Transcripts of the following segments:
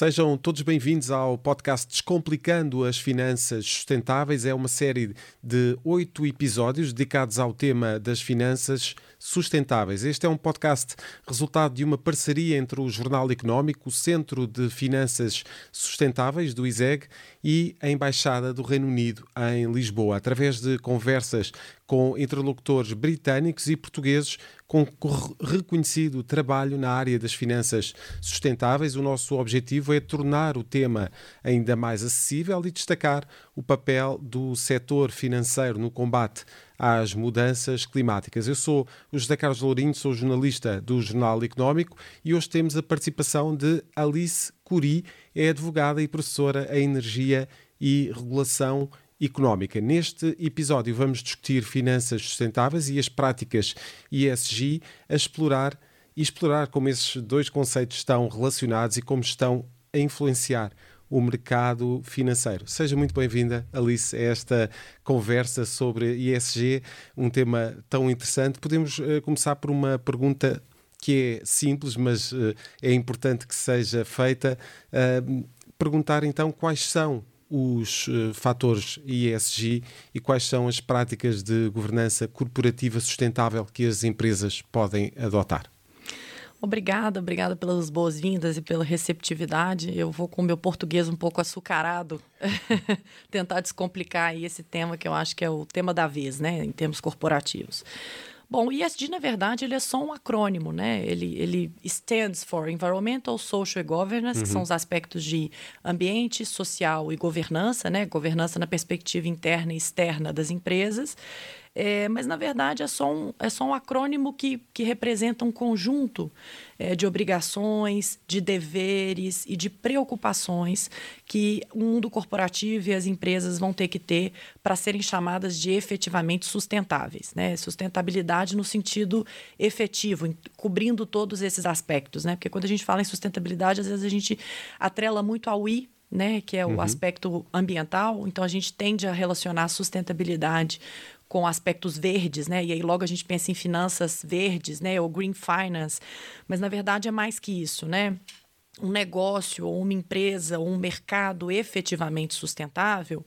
Sejam todos bem-vindos ao podcast Descomplicando as Finanças Sustentáveis. É uma série de oito episódios dedicados ao tema das finanças sustentáveis. Este é um podcast resultado de uma parceria entre o Jornal Económico, o Centro de Finanças Sustentáveis do ISEG e a Embaixada do Reino Unido em Lisboa, através de conversas com interlocutores britânicos e portugueses com reconhecido trabalho na área das finanças sustentáveis. O nosso objetivo é tornar o tema ainda mais acessível e destacar o papel do setor financeiro no combate às mudanças climáticas. Eu sou o José Carlos Lourinho, sou jornalista do Jornal Económico e hoje temos a participação de Alice Curi, é advogada e professora em Energia e Regulação económica. Neste episódio vamos discutir finanças sustentáveis e as práticas ESG a explorar e explorar como esses dois conceitos estão relacionados e como estão a influenciar o mercado financeiro. Seja muito bem-vinda, Alice, a esta conversa sobre ESG, um tema tão interessante. Podemos uh, começar por uma pergunta que é simples, mas uh, é importante que seja feita. Uh, perguntar então quais são os uh, fatores ESG e quais são as práticas de governança corporativa sustentável que as empresas podem adotar. Obrigada, obrigada pelas boas-vindas e pela receptividade. Eu vou com o meu português um pouco açucarado tentar descomplicar esse tema que eu acho que é o tema da vez, né, em termos corporativos. Bom, o ESG, na verdade, ele é só um acrônimo, né? Ele, ele stands for Environmental, Social e Governance, uhum. que são os aspectos de ambiente, social e governança, né? Governança na perspectiva interna e externa das empresas. É, mas, na verdade, é só um, é só um acrônimo que, que representa um conjunto é, de obrigações, de deveres e de preocupações que o mundo corporativo e as empresas vão ter que ter para serem chamadas de efetivamente sustentáveis. Né? Sustentabilidade no sentido efetivo, cobrindo todos esses aspectos. Né? Porque quando a gente fala em sustentabilidade, às vezes a gente atrela muito ao I né, que é o uhum. aspecto ambiental, então a gente tende a relacionar a sustentabilidade com aspectos verdes, né? E aí logo a gente pensa em finanças verdes, né? Ou green finance. Mas na verdade é mais que isso, né? Um negócio ou uma empresa ou um mercado efetivamente sustentável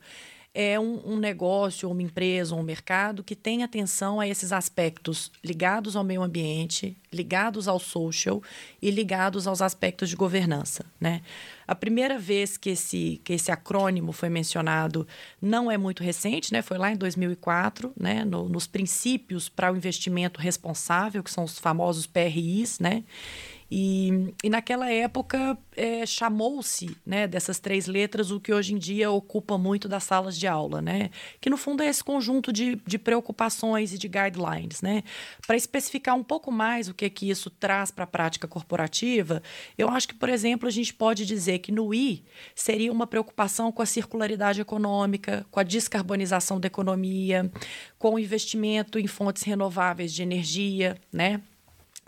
é um, um, negócio, uma empresa, um mercado que tem atenção a esses aspectos ligados ao meio ambiente, ligados ao social e ligados aos aspectos de governança. Né? A primeira vez que esse, que esse acrônimo foi mencionado não é muito recente, né? foi lá em 2004, né? No, nos princípios para o investimento responsável, que são os famosos PRIs, né? E, e naquela época é, chamou-se né, dessas três letras o que hoje em dia ocupa muito das salas de aula, né? Que no fundo é esse conjunto de, de preocupações e de guidelines, né? Para especificar um pouco mais o que, que isso traz para a prática corporativa, eu acho que, por exemplo, a gente pode dizer que no I seria uma preocupação com a circularidade econômica, com a descarbonização da economia, com o investimento em fontes renováveis de energia, né?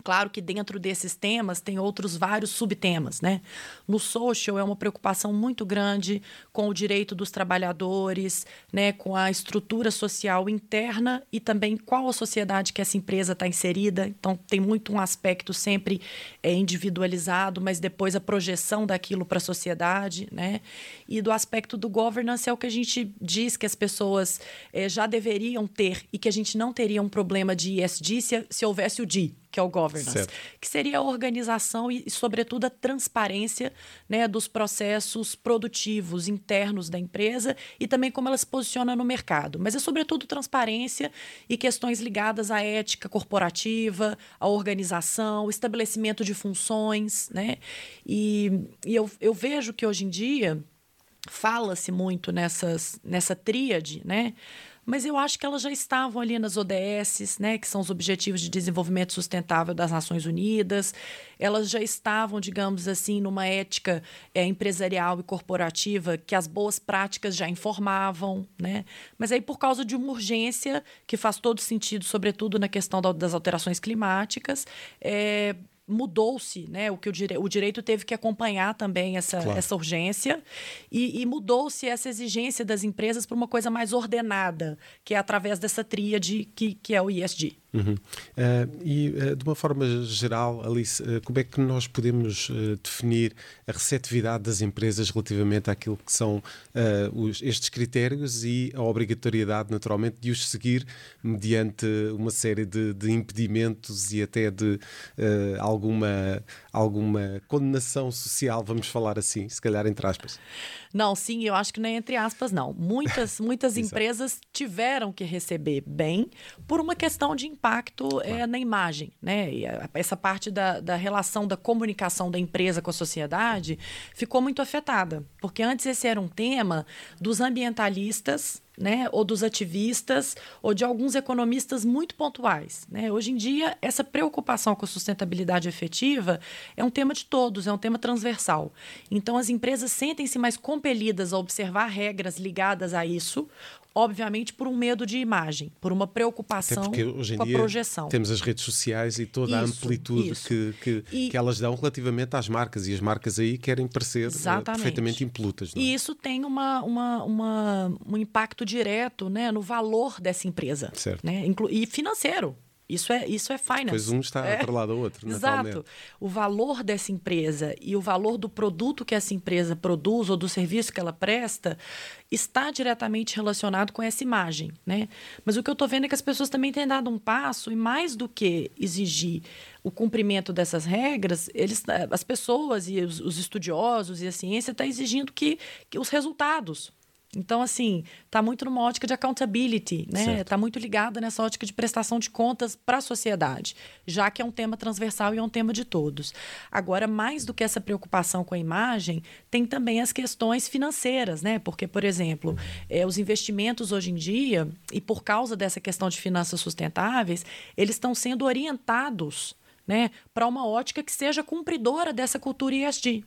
Claro que dentro desses temas tem outros vários subtemas, né? No social é uma preocupação muito grande com o direito dos trabalhadores, né, com a estrutura social interna e também qual a sociedade que essa empresa está inserida. Então tem muito um aspecto sempre é, individualizado, mas depois a projeção daquilo para a sociedade, né? E do aspecto do governance é o que a gente diz que as pessoas é, já deveriam ter e que a gente não teria um problema de ESG se, se houvesse o D, que é o governance, certo. que seria a organização e, sobretudo, a transparência né, dos processos produtivos internos da empresa e também como ela se posiciona no mercado. Mas é, sobretudo, transparência e questões ligadas à ética corporativa, à organização, estabelecimento de funções. Né? E, e eu, eu vejo que hoje em dia fala-se muito nessas, nessa tríade, né? Mas eu acho que elas já estavam ali nas ODS, né, que são os Objetivos de Desenvolvimento Sustentável das Nações Unidas, elas já estavam, digamos assim, numa ética é, empresarial e corporativa que as boas práticas já informavam, né? Mas aí, por causa de uma urgência que faz todo sentido, sobretudo na questão das alterações climáticas, é, mudou-se, né? O que o, dire... o direito teve que acompanhar também essa, claro. essa urgência e, e mudou-se essa exigência das empresas para uma coisa mais ordenada, que é através dessa tríade que, que é o ISD. Uhum. Uh, e uh, de uma forma geral, Alice, uh, como é que nós podemos definir a receptividade das empresas relativamente àquilo que são os, estes critérios e a obrigatoriedade, naturalmente, de os seguir mediante uma série de, de impedimentos e até de alguma, alguma condenação social, vamos falar assim, se calhar entre aspas? Não, sim, eu acho que nem entre aspas, não. Muitas, muitas empresas tiveram que receber bem por uma questão de impacto claro. é, na imagem. Né? E essa parte da, da relação da comunicação da empresa com a sociedade ficou muito afetada. Porque antes esse era um tema dos ambientalistas né, ou dos ativistas, ou de alguns economistas muito pontuais. Né? Hoje em dia, essa preocupação com a sustentabilidade efetiva é um tema de todos, é um tema transversal. Então, as empresas sentem-se mais compelidas a observar regras ligadas a isso, obviamente por um medo de imagem, por uma preocupação com a projeção. Temos as redes sociais e toda isso, a amplitude que, que, e, que, elas dão relativamente às marcas, e as marcas aí querem parecer exatamente. perfeitamente impolutas. É? E isso tem uma, uma, uma, um impacto direto né, no valor dessa empresa. Certo. Né, e financeiro. Isso é, isso é finance. Pois um está é. atrelado ao outro. Exato. O valor dessa empresa e o valor do produto que essa empresa produz ou do serviço que ela presta está diretamente relacionado com essa imagem. Né? Mas o que eu estou vendo é que as pessoas também têm dado um passo e mais do que exigir o cumprimento dessas regras, eles, as pessoas e os, os estudiosos e a ciência estão tá exigindo que, que os resultados então, assim, está muito numa ótica de accountability, né? Está muito ligada nessa ótica de prestação de contas para a sociedade, já que é um tema transversal e é um tema de todos. Agora, mais do que essa preocupação com a imagem, tem também as questões financeiras, né? Porque, por exemplo, é, os investimentos hoje em dia, e por causa dessa questão de finanças sustentáveis, eles estão sendo orientados né, para uma ótica que seja cumpridora dessa cultura ESG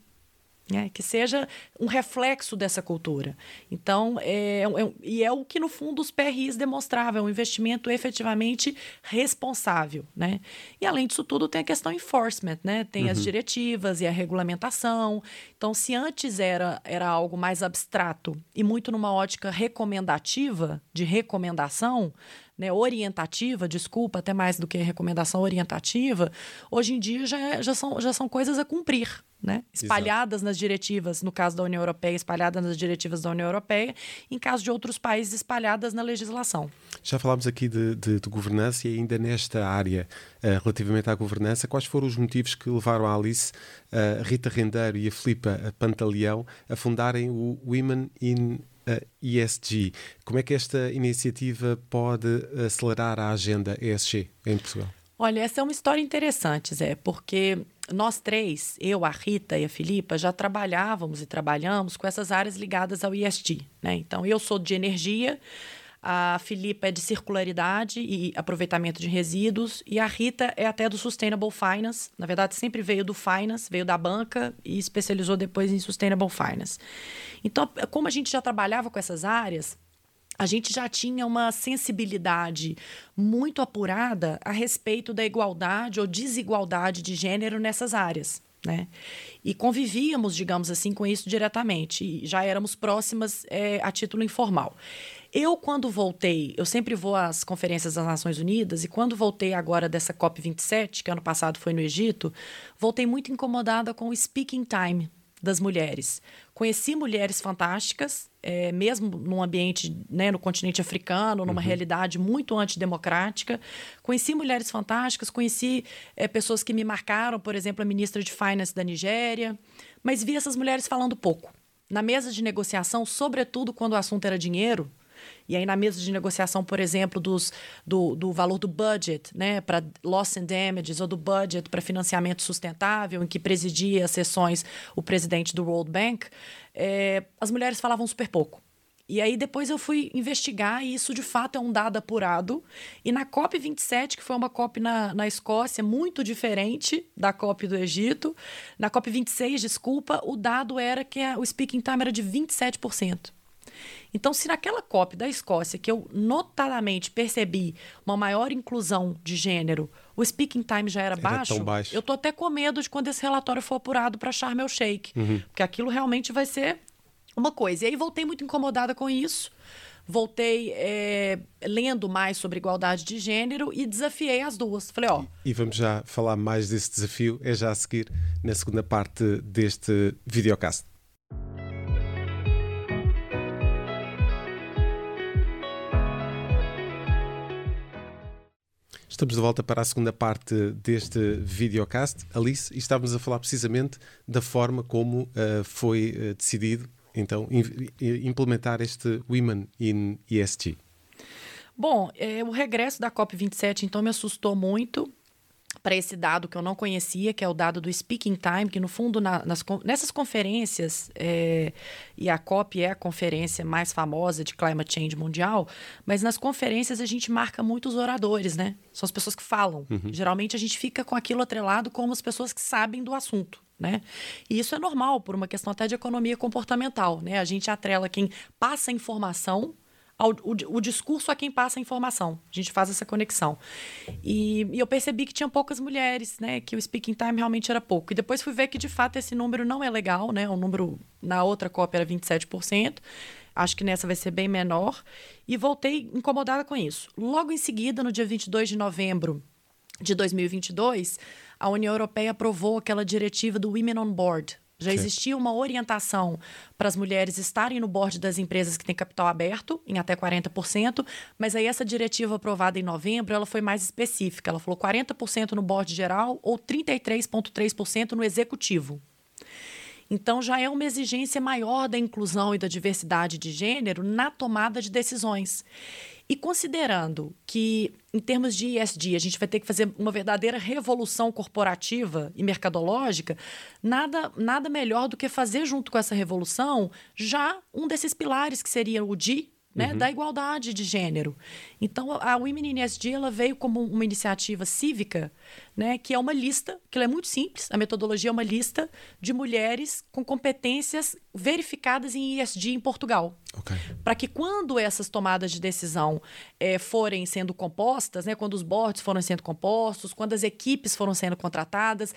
né? que seja um reflexo dessa cultura. Então, é, é, e é o que, no fundo, os PRIs demonstravam, é um investimento efetivamente responsável. Né? E, além disso tudo, tem a questão enforcement, né? tem uhum. as diretivas e a regulamentação. Então, se antes era, era algo mais abstrato e muito numa ótica recomendativa, de recomendação, né, orientativa, desculpa, até mais do que recomendação orientativa, hoje em dia já, é, já, são, já são coisas a cumprir né? espalhadas Exato. nas diretivas, no caso da União Europeia, espalhadas nas diretivas da União Europeia, em caso de outros países, espalhadas na legislação. Já falámos aqui de, de, de governança e ainda nesta área, uh, relativamente à governança, quais foram os motivos que levaram a Alice, a uh, Rita Rendeiro e a Filipa Pantaleão a fundarem o Women in uh, ESG? Como é que esta iniciativa pode acelerar a agenda ESG em Portugal? Olha, essa é uma história interessante, Zé, porque nós três, eu, a Rita e a Filipa, já trabalhávamos e trabalhamos com essas áreas ligadas ao IST. Né? Então, eu sou de energia, a Filipa é de circularidade e aproveitamento de resíduos, e a Rita é até do Sustainable Finance. Na verdade, sempre veio do Finance, veio da banca e especializou depois em Sustainable Finance. Então, como a gente já trabalhava com essas áreas, a gente já tinha uma sensibilidade muito apurada a respeito da igualdade ou desigualdade de gênero nessas áreas. Né? E convivíamos, digamos assim, com isso diretamente. E já éramos próximas é, a título informal. Eu, quando voltei, eu sempre vou às conferências das Nações Unidas, e quando voltei agora dessa COP27, que ano passado foi no Egito, voltei muito incomodada com o speaking time das mulheres. Conheci mulheres fantásticas, é, mesmo num ambiente, né, no continente africano, numa uhum. realidade muito antidemocrática. Conheci mulheres fantásticas, conheci é, pessoas que me marcaram, por exemplo, a ministra de Finance da Nigéria, mas vi essas mulheres falando pouco. Na mesa de negociação, sobretudo quando o assunto era dinheiro, e aí, na mesa de negociação, por exemplo, dos, do, do valor do budget né, para loss and damages, ou do budget para financiamento sustentável, em que presidia as sessões o presidente do World Bank, é, as mulheres falavam super pouco. E aí depois eu fui investigar e isso de fato é um dado apurado. E na COP27, que foi uma COP na, na Escócia, muito diferente da COP do Egito, na COP26, desculpa, o dado era que a, o speaking time era de 27%. Então, se naquela COP da Escócia, que eu notadamente percebi uma maior inclusão de gênero, o speaking time já era, era baixo, baixo, eu tô até com medo de quando esse relatório for apurado para Sharm el Sheikh, uhum. porque aquilo realmente vai ser uma coisa. E aí voltei muito incomodada com isso. voltei é, lendo mais sobre igualdade de gênero e desafiei as duas. Falei, ó. E vamos já falar mais desse desafio, é já a seguir na segunda parte deste videocast. Estamos de volta para a segunda parte deste videocast, Alice, e estávamos a falar precisamente da forma como uh, foi uh, decidido então implementar este Women in ESG. Bom, é, o regresso da COP27 então me assustou muito para esse dado que eu não conhecia, que é o dado do Speaking Time, que no fundo na, nas, nessas conferências, é, e a COP é a conferência mais famosa de climate change mundial, mas nas conferências a gente marca muitos oradores, né? São as pessoas que falam. Uhum. Geralmente a gente fica com aquilo atrelado como as pessoas que sabem do assunto. Né? E isso é normal, por uma questão até de economia comportamental. Né? A gente atrela quem passa informação ao, o, o, discurso a quem passa a informação. A gente faz essa conexão. E, e, eu percebi que tinha poucas mulheres, né? Que o speaking time realmente era pouco. E depois fui ver que, de fato, esse número não é legal, né? O número na outra cópia era 27%. Acho que nessa vai ser bem menor. E voltei incomodada com isso. Logo em seguida, no dia 22 de novembro de 2022, a União Europeia aprovou aquela diretiva do Women on Board, já existia uma orientação para as mulheres estarem no board das empresas que têm capital aberto, em até 40%, mas aí essa diretiva aprovada em novembro, ela foi mais específica. Ela falou 40% no board geral ou 33,3% no executivo. Então já é uma exigência maior da inclusão e da diversidade de gênero na tomada de decisões. E considerando que, em termos de ESG, a gente vai ter que fazer uma verdadeira revolução corporativa e mercadológica, nada, nada melhor do que fazer, junto com essa revolução, já um desses pilares, que seria o D, né, uhum. da igualdade de gênero. Então, a Women in ESG ela veio como uma iniciativa cívica, né, que é uma lista, que é muito simples, a metodologia é uma lista de mulheres com competências verificadas em ESG em Portugal. Okay. Para que quando essas tomadas de decisão é, forem sendo compostas, né, quando os boards foram sendo compostos, quando as equipes foram sendo contratadas,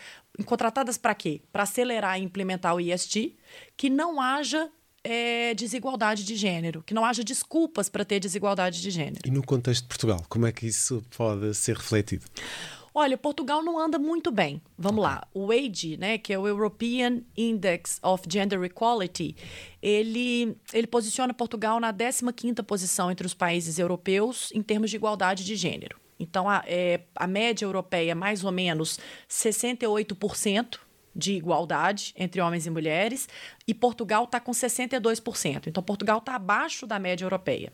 contratadas para quê? Para acelerar e implementar o ESG, que não haja é, desigualdade de gênero, que não haja desculpas para ter desigualdade de gênero. E no contexto de Portugal, como é que isso pode ser refletido? Olha, Portugal não anda muito bem. Vamos okay. lá. O AGE, né, que é o European Index of Gender Equality, ele, ele posiciona Portugal na 15ª posição entre os países europeus em termos de igualdade de gênero. Então, a, é, a média europeia é mais ou menos 68%, de igualdade entre homens e mulheres, e Portugal está com 62%. Então, Portugal está abaixo da média europeia.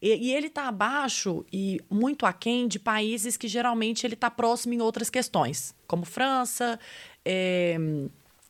E, e ele está abaixo e muito aquém de países que geralmente ele está próximo em outras questões, como França, é,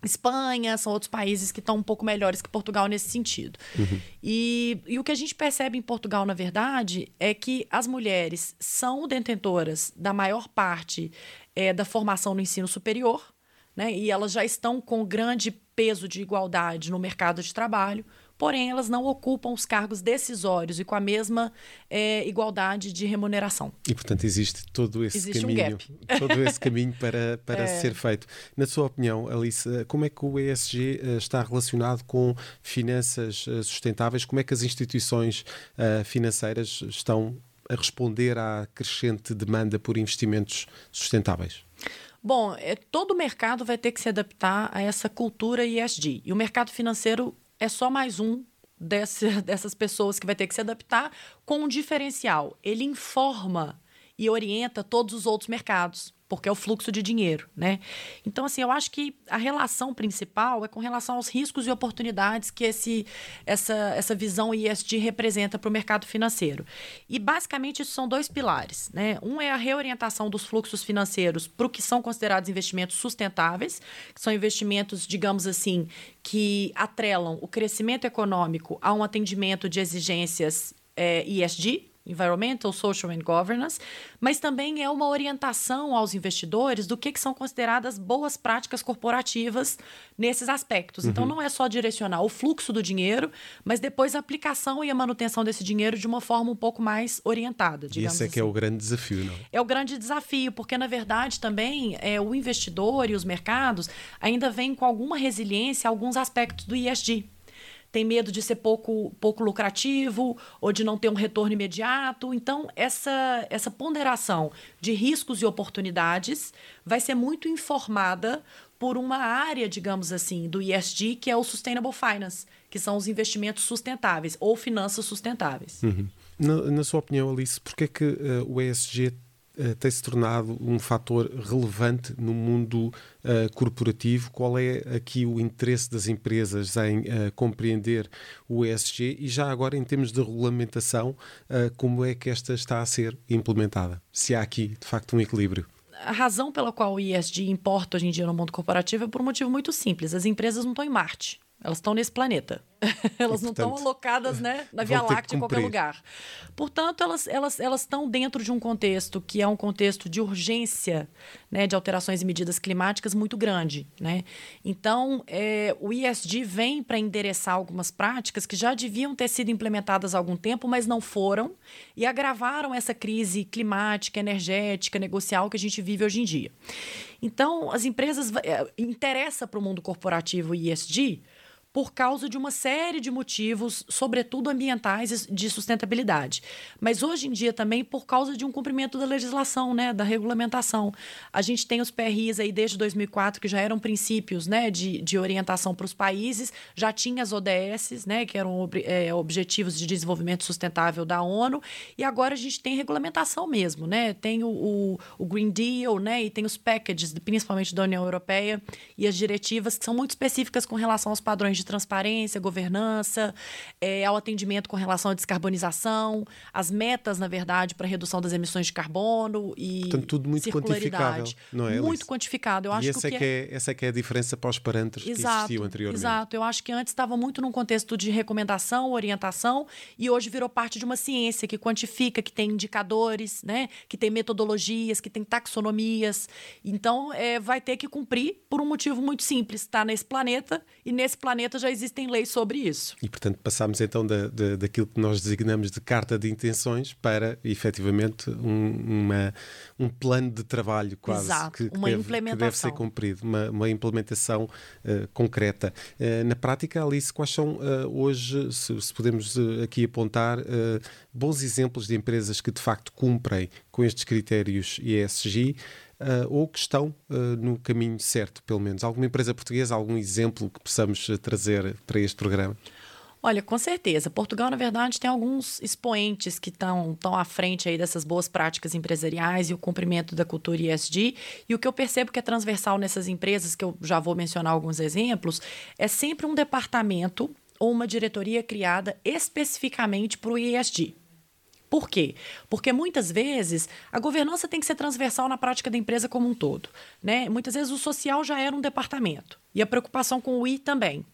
Espanha, são outros países que estão um pouco melhores que Portugal nesse sentido. Uhum. E, e, o que a gente percebe em Portugal, na verdade, é que as mulheres são detentoras da maior parte é, da formação no ensino superior, né? E elas já estão com grande peso de igualdade no mercado de trabalho, porém elas não ocupam os cargos decisórios e com a mesma é, igualdade de remuneração. E portanto existe todo esse existe caminho, um todo esse caminho para, para é... ser feito. Na sua opinião, Alice, como é que o ESG eh, está relacionado com finanças eh, sustentáveis? Como é que as instituições uh, financeiras estão a responder à crescente demanda por investimentos sustentáveis? Bom, é, todo mercado vai ter que se adaptar a essa cultura ESG. E o mercado financeiro é só mais um dessas pessoas que vai ter que se adaptar com um diferencial. Ele informa e orienta todos os outros mercados porque é o fluxo de dinheiro, né? Então, assim, eu acho que a relação principal é com relação aos riscos e oportunidades que esse, essa, essa visão ESG representa para o mercado financeiro. E, basicamente, isso são dois pilares, né? Um é a reorientação dos fluxos financeiros para o que são considerados investimentos sustentáveis, que são investimentos, digamos assim, que atrelam o crescimento econômico a um atendimento de exigências é, ESG, Environmental, Social and Governance, mas também é uma orientação aos investidores do que, que são consideradas boas práticas corporativas nesses aspectos. Então, uhum. Então, não é só direcionar o fluxo do dinheiro, mas depois a aplicação e a manutenção desse dinheiro de uma forma um pouco mais orientada. E esse é assim. que é o assim. grande desafio, não? É o grande desafio, porque, na verdade, também é, o investidor e os mercados ainda vêm com alguma resiliência a alguns aspectos do ISD tem medo de ser pouco, pouco lucrativo ou de não ter um retorno imediato. Então, essa, essa ponderação de riscos e oportunidades vai ser muito informada por uma área, digamos assim, do ESG, que é o Sustainable Finance, que são os investimentos sustentáveis ou finanças sustentáveis. Uhum. Na, na, sua opinião, Alice, por que é que uh, o ESG uh, tem se tornado um fator relevante no mundo uh, corporativo? Qual é aqui o interesse das empresas em compreender o ESG e já agora em termos de regulamentação, como é que esta está a ser implementada? Se há aqui, de facto, um equilíbrio a razão pela qual o ESG importa hoje em dia no mundo corporativo é por um motivo muito simples. As empresas não estão em Marte, elas estão nesse planeta. elas e, não estão alocadas né, na Via Láctea em qualquer lugar. Portanto, elas, elas, elas estão dentro de um contexto que é um contexto de urgência né, de alterações e medidas climáticas muito grande. Né? Então, é, o ISD vem para endereçar algumas práticas que já deviam ter sido implementadas há algum tempo, mas não foram, e agravaram essa crise climática, energética, negocial que a gente vive hoje em dia. Então, as empresas. É, interessa para o mundo corporativo o ISD por causa de uma série de motivos, sobretudo ambientais de sustentabilidade. Mas hoje em dia também por causa de um cumprimento da legislação, né, da regulamentação. A gente tem os PRIs aí desde 2004 que já eram princípios, né, de, de orientação para os países, já tinha as ODS, né, que eram é, objetivos de desenvolvimento sustentável da ONU, e agora a gente tem regulamentação mesmo, né? Tem o, o, o Green Deal, né, e tem os packages, principalmente da União Europeia, e as diretivas que são muito específicas com relação aos padrões de de transparência, governança, é, ao atendimento com relação à descarbonização, as metas, na verdade, para redução das emissões de carbono e Portanto, tudo muito quantificável, não é? Muito quantificado. Eu e acho essa, que é que é, essa é que é a diferença para os parâmetros exato, que existiam anteriormente. Exato. Eu acho que antes estava muito num contexto de recomendação, orientação, e hoje virou parte de uma ciência que quantifica, que tem indicadores, né? que tem metodologias, que tem taxonomias. Então, é, vai ter que cumprir por um motivo muito simples. Está nesse planeta, e nesse planeta já existem leis sobre isso. E, portanto, passámos então da, da, daquilo que nós designamos de carta de intenções para, efetivamente, um, uma, um plano de trabalho quase Exato, que, que, uma deve, implementação. que deve ser cumprido, uma, uma implementação uh, concreta. Uh, na prática, Alice, quais são uh, hoje, se, se podemos aqui apontar, bons exemplos de empresas que de facto cumprem com estes critérios ESG? Uh, ou que estão uh, no caminho certo, pelo menos? Alguma empresa portuguesa, algum exemplo que possamos ah, trazer para este programa? Olha, com certeza. Portugal, na verdade, tem alguns expoentes que estão à frente aí dessas boas práticas empresariais e o cumprimento da cultura ESG. E o que eu percebo que é transversal nessas empresas, que eu já vou mencionar alguns exemplos, é sempre um departamento ou uma diretoria criada especificamente para o ESG. Por quê? Porque muitas vezes a governança tem que ser transversal na prática da empresa como um todo. Né? Muitas vezes o social já era um departamento e a preocupação com o I também.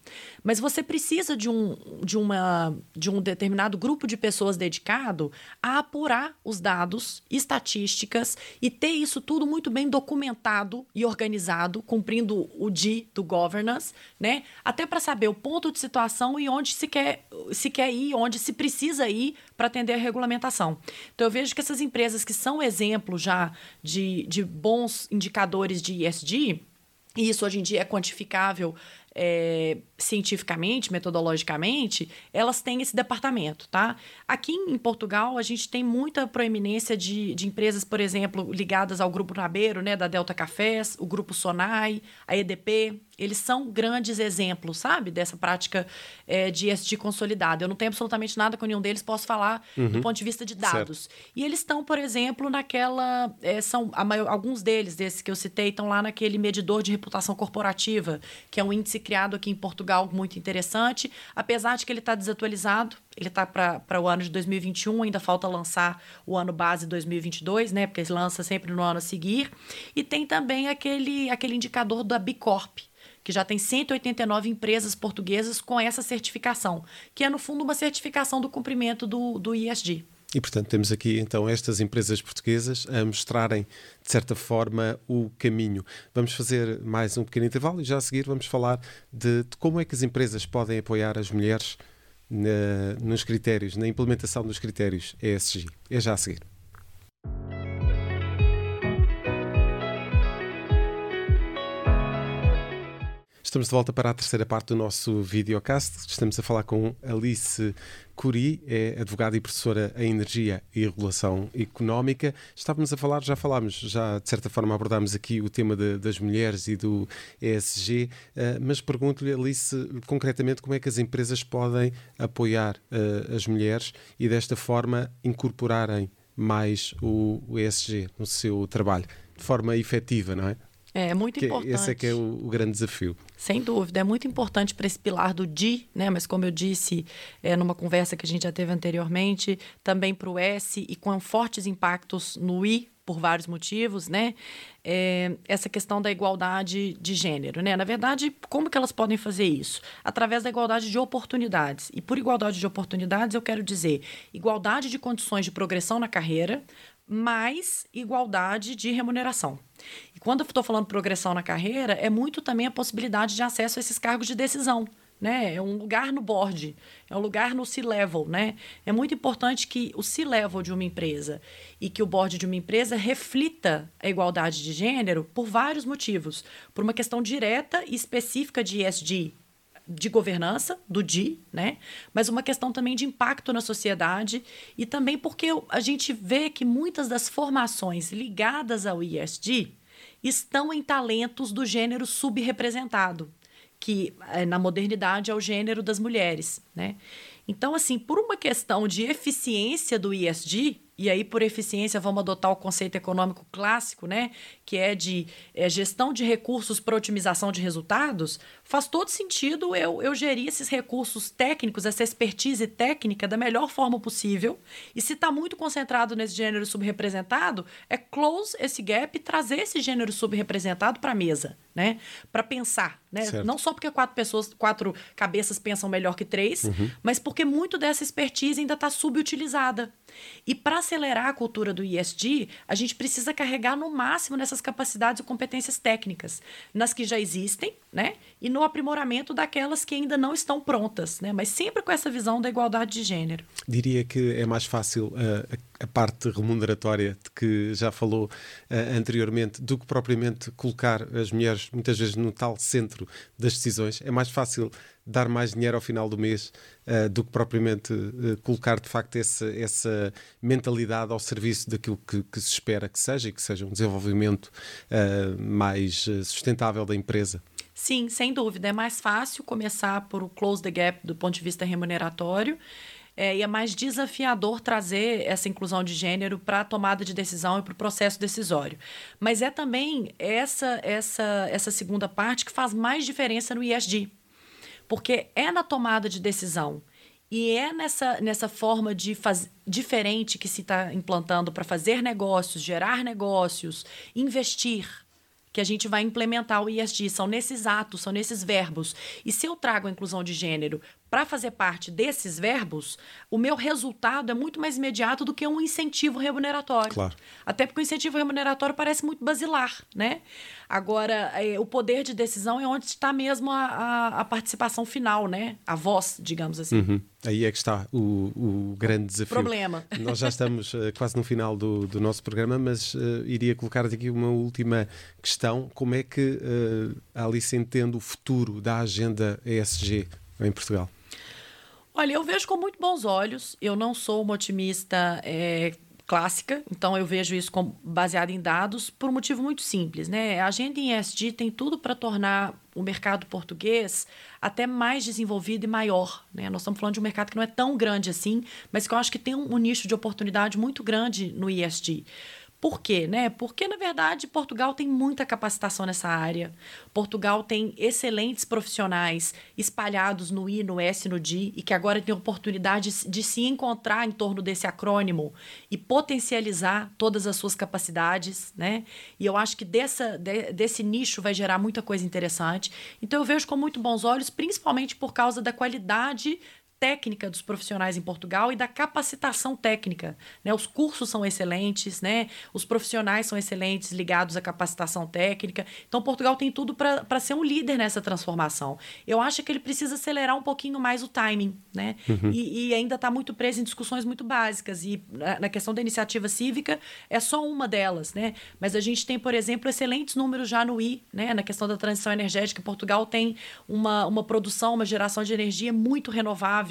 Mas você precisa de um, de, uma, de um determinado grupo de pessoas dedicado a apurar os dados, estatísticas e ter isso tudo muito bem documentado e organizado, cumprindo o D do governance, né? Até para saber o ponto de situação e onde se quer, se quer ir, onde se precisa ir para atender a regulamentação. Então eu vejo que essas empresas que são exemplos já de, de bons indicadores de ESG, e isso hoje em dia é quantificável é, cientificamente, metodologicamente, elas têm esse departamento, tá? Aqui em Portugal, a gente tem muita proeminência de, de empresas, por exemplo, ligadas ao Grupo Nabeiro, né, da Delta Cafés, o Grupo Sonai, a EDP, eles são grandes exemplos, sabe, dessa prática é, de ESG consolidada. Eu não tenho absolutamente nada com nenhum deles, posso falar uhum. do ponto de vista de dados. Certo. E eles estão, por exemplo, naquela. É, são maior, Alguns deles, desses que eu citei, estão lá naquele medidor de reputação corporativa, que é um índice criado aqui em Portugal muito interessante, apesar de que ele está desatualizado. Ele está para o ano de 2021, ainda falta lançar o ano base 2022, né? Porque ele lança sempre no ano a seguir. E tem também aquele, aquele indicador da Bicorp, que já tem 189 empresas portuguesas com essa certificação, que é, no fundo, uma certificação do cumprimento do, do ISD. E, portanto, temos aqui então estas empresas portuguesas a mostrarem, de certa forma, o caminho. Vamos fazer mais um pequeno intervalo e já a seguir vamos falar de, de como é que as empresas podem apoiar as mulheres na, nos critérios, na implementação dos critérios ESG. É já a seguir. Estamos de volta para a terceira parte do nosso videocast. Estamos a falar com Alice Curi, é advogada e professora em Energia e Regulação Económica. Estávamos a falar, já falámos, já de certa forma abordámos aqui o tema de, das mulheres e do ESG, uh, mas pergunto-lhe, Alice, concretamente, como é que as empresas podem apoiar uh, as mulheres e desta forma incorporarem mais o ESG no seu trabalho, de forma efetiva, não é? É, muito que importante. Esse é que é o, o grande desafio. Sem dúvida, é muito importante para esse pilar do DI, né? Mas como eu disse é, numa conversa que a gente já teve anteriormente, também para o S e com fortes impactos no I por vários motivos, né? É, essa questão da igualdade de gênero, né? Na verdade, como que elas podem fazer isso? Através da igualdade de oportunidades. E por igualdade de oportunidades, eu quero dizer igualdade de condições de progressão na carreira, mais igualdade de remuneração. E quando eu estou falando progressão na carreira, é muito também a possibilidade de acesso a esses cargos de decisão. Né? É um lugar no board, é um lugar no C-level, né? É muito importante que o C-level de uma empresa e que o board de uma empresa reflita a igualdade de gênero por vários motivos. Por uma questão direta e específica de ESG, de governança, do DI, né? Mas uma questão também de impacto na sociedade e também porque a gente vê que muitas das formações ligadas ao ISD estão em talentos do gênero subrepresentado, que eh, na modernidade é o gênero das mulheres, né? Então, assim, por uma questão de eficiência do ISD, e aí por eficiência vamos adotar o conceito econômico clássico, né, que é de é, gestão de recursos para otimização de resultados, faz todo sentido eu, eu gerir esses recursos técnicos, essa expertise técnica da melhor forma possível. E se está muito concentrado nesse gênero subrepresentado, é close esse gap e trazer esse gênero subrepresentado para a mesa, né, para pensar, né, não só porque quatro pessoas, quatro cabeças pensam melhor que três, uhum. mas porque muito dessa expertise ainda está subutilizada. E para acelerar a cultura do ISD, a gente precisa carregar no máximo nessas capacidades e competências técnicas, nas que já existem, né? E no aprimoramento daquelas que ainda não estão prontas, né? Mas sempre com essa visão da igualdade de gênero. Diria que é mais fácil uh, a parte remuneratória de que já falou uh, anteriormente do que propriamente colocar as mulheres muitas vezes no tal centro das decisões. É mais fácil dar mais dinheiro ao final do mês uh, do que propriamente uh, colocar de facto essa, essa mentalidade ao serviço daquilo que, que, se espera que seja e que seja um desenvolvimento mais sustentável da empresa. Sim, sem dúvida. É mais fácil começar por o close the gap do ponto de vista remuneratório. É, e é mais desafiador trazer essa inclusão de gênero para a tomada de decisão e para o processo decisório. Mas é também essa, essa, essa segunda parte que faz mais diferença no ISD porque é na tomada de decisão e é nessa, nessa forma de faz, diferente que se está implantando para fazer negócios, gerar negócios, investir, que a gente vai implementar o ISD. São nesses atos, são nesses verbos. E se eu trago a inclusão de gênero para fazer parte desses verbos, o meu resultado é muito mais imediato do que um incentivo remuneratório. Claro. Até porque o incentivo remuneratório parece muito basilar, né? Agora, é, o poder de decisão é onde está mesmo a, a, a, participação final, né? A voz, digamos assim. Uhum. Aí é que está o, o grande desafio. Problema. Nós já estamos uh, quase no final do, do nosso programa, mas uh, iria colocar aqui uma última questão. Como é que uh, a Alice entende o futuro da agenda ESG em Portugal? Olha, eu vejo com muito bons olhos. Eu não sou uma otimista é, clássica, então eu vejo isso como baseado em dados por um motivo muito simples, né? A agenda em ESG tem tudo para tornar o mercado português até mais desenvolvido e maior, né? Nós estamos falando de um mercado que não é tão grande assim, mas que eu acho que tem um, um nicho de oportunidade muito grande no ESG. Por quê? Né? Porque, na verdade, Portugal tem muita capacitação nessa área. Portugal tem excelentes profissionais espalhados no I, no S, no D, e que agora tem oportunidade de se encontrar em torno desse acrônimo e potencializar todas as suas capacidades. Né? E eu acho que dessa, de, desse nicho vai gerar muita coisa interessante. Então, eu vejo com muito bons olhos, principalmente por causa da qualidade técnica dos profissionais em Portugal e da capacitação técnica. Né? Os cursos são excelentes, né? os profissionais são excelentes ligados à capacitação técnica. Então, Portugal tem tudo para ser um líder nessa transformação. Eu acho que ele precisa acelerar um pouquinho mais o timing, né? Uhum. E, e, ainda está muito preso em discussões muito básicas. E na questão da iniciativa cívica, é só uma delas, né? Mas a gente tem, por exemplo, excelentes números já no I, né? Na questão da transição energética, Portugal tem uma, uma produção, uma geração de energia muito renovável,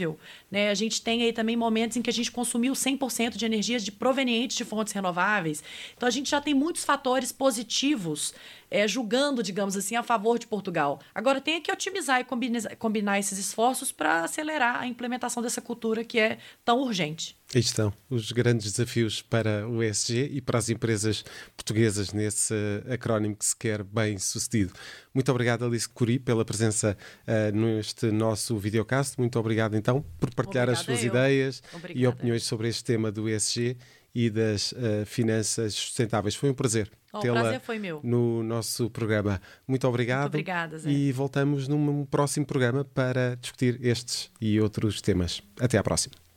né? A gente tem aí também momentos em que a gente consumiu 100% de energias de provenientes de fontes renováveis. Então a gente já tem muitos fatores positivos é, julgando, digamos assim, a favor de Portugal. Agora tem que otimizar e combinar, combinar esses esforços para acelerar a implementação dessa cultura que é tão urgente. Aí estão os grandes desafios para o ESG e para as empresas portuguesas nesse acrónimo que se quer bem sucedido. Muito obrigado, Alice Curi, pela presença uh, neste nosso videocast. Muito obrigado, então, por partilhar Obrigada as suas ideias Obrigada. e opiniões sobre este tema do ESG e das uh, finanças sustentáveis. Foi um prazer. Oh, o prazer foi meu. No nosso programa. Muito obrigado. Muito obrigada, Zé. E voltamos num próximo programa para discutir estes e outros temas. Até à próxima.